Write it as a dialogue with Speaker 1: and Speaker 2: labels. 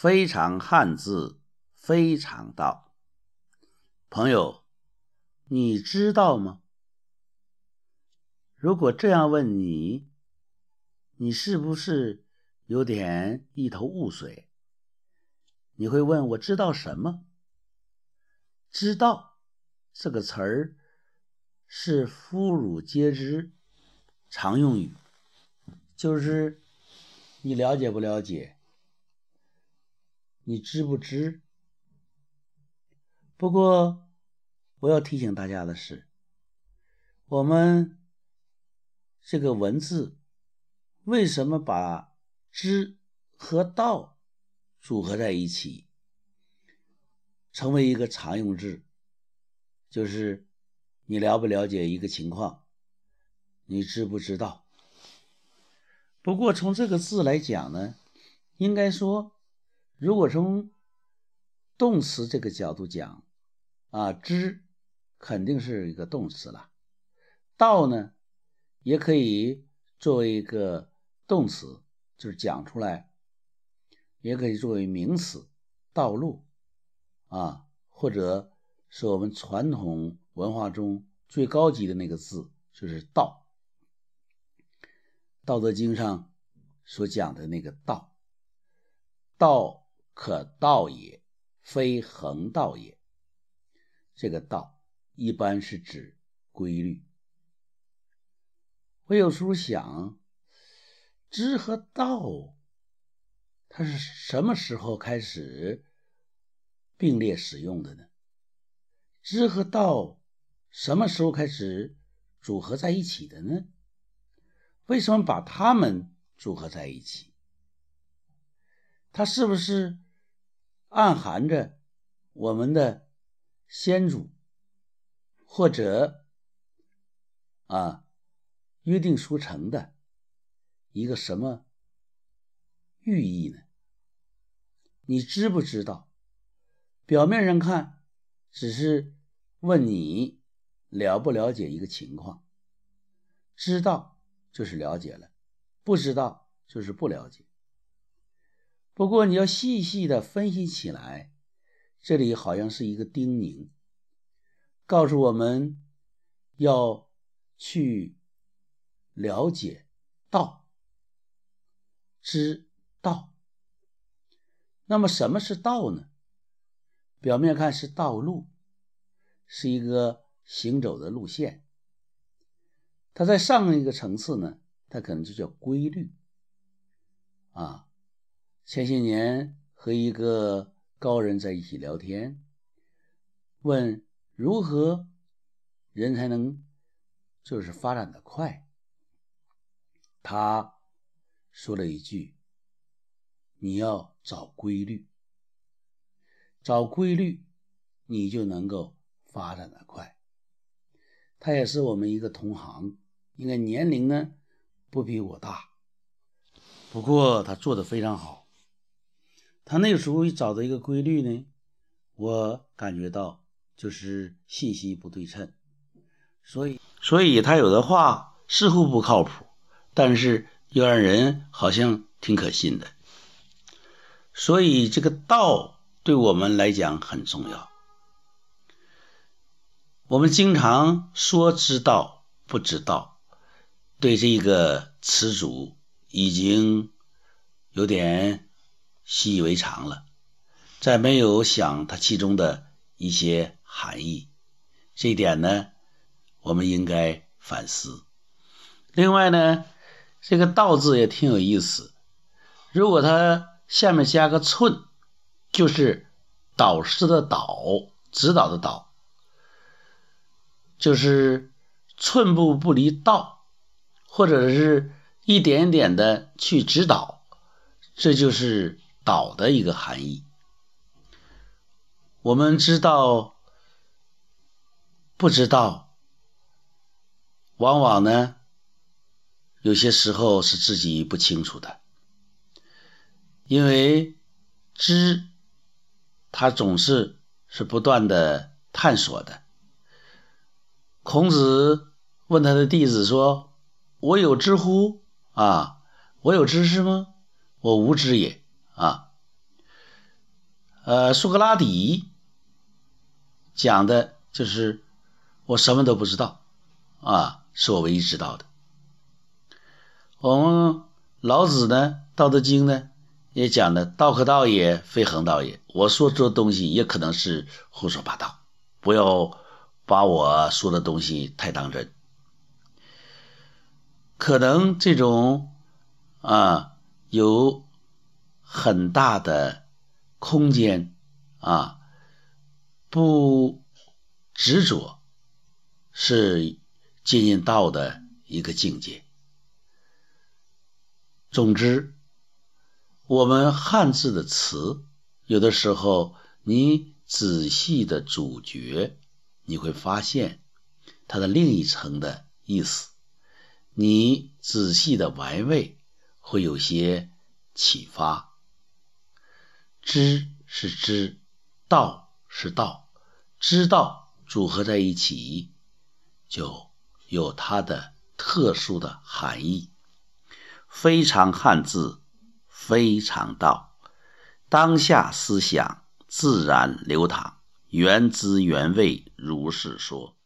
Speaker 1: 非常汉字，非常道。朋友，你知道吗？如果这样问你，你是不是有点一头雾水？你会问我知道什么？知道这个词儿是妇孺皆知常用语，就是你了解不了解？你知不知？不过我要提醒大家的是，我们。这个文字为什么把知和道组合在一起，成为一个常用字？就是你了不了解一个情况，你知不知道？不过从这个字来讲呢，应该说，如果从动词这个角度讲，啊，知肯定是一个动词了，道呢？也可以作为一个动词，就是讲出来；也可以作为名词，道路啊，或者是我们传统文化中最高级的那个字，就是道。《道德经》上所讲的那个道，道可道也，非恒道也。这个道一般是指规律。我有时候想，知和道，它是什么时候开始并列使用的呢？知和道什么时候开始组合在一起的呢？为什么把它们组合在一起？它是不是暗含着我们的先祖，或者啊？约定俗成的一个什么寓意呢？你知不知道？表面上看，只是问你了不了解一个情况。知道就是了解了，不知道就是不了解。不过你要细细的分析起来，这里好像是一个叮咛，告诉我们要去。了解道，知道。那么什么是道呢？表面看是道路，是一个行走的路线。它在上一个层次呢，它可能就叫规律。啊，前些年和一个高人在一起聊天，问如何人才能就是发展的快。他说了一句：“你要找规律，找规律，你就能够发展的快。”他也是我们一个同行，应该年龄呢不比我大，不过他做的非常好。他那个时候找到一个规律呢，我感觉到就是信息不对称，所以，所以他有的话似乎不靠谱。但是又让人好像挺可信的，所以这个道对我们来讲很重要。我们经常说知道不知道，对这个词组已经有点习以为常了，再没有想它其中的一些含义。这一点呢，我们应该反思。另外呢。这个“道”字也挺有意思，如果它下面加个“寸”，就是导师的“导”，指导的“导”，就是寸步不离道，或者是一点点的去指导，这就是“导”的一个含义。我们知道，不知道，往往呢。有些时候是自己不清楚的，因为知，他总是是不断的探索的。孔子问他的弟子说：“我有知乎？啊，我有知识吗？我无知也。”啊，呃，苏格拉底讲的就是我什么都不知道啊，是我唯一知道的。我们老子呢，《道德经》呢也讲的“道可道也，非恒道也”。我说这东西也可能是胡说八道，不要把我说的东西太当真。可能这种啊有很大的空间啊，不执着是接近道的一个境界。总之，我们汉字的词，有的时候你仔细的咀嚼，你会发现它的另一层的意思。你仔细的玩味，会有些启发。知是知，道是道，知道组合在一起，就有它的特殊的含义。非常汉字，非常道，当下思想自然流淌，原汁原味如是说。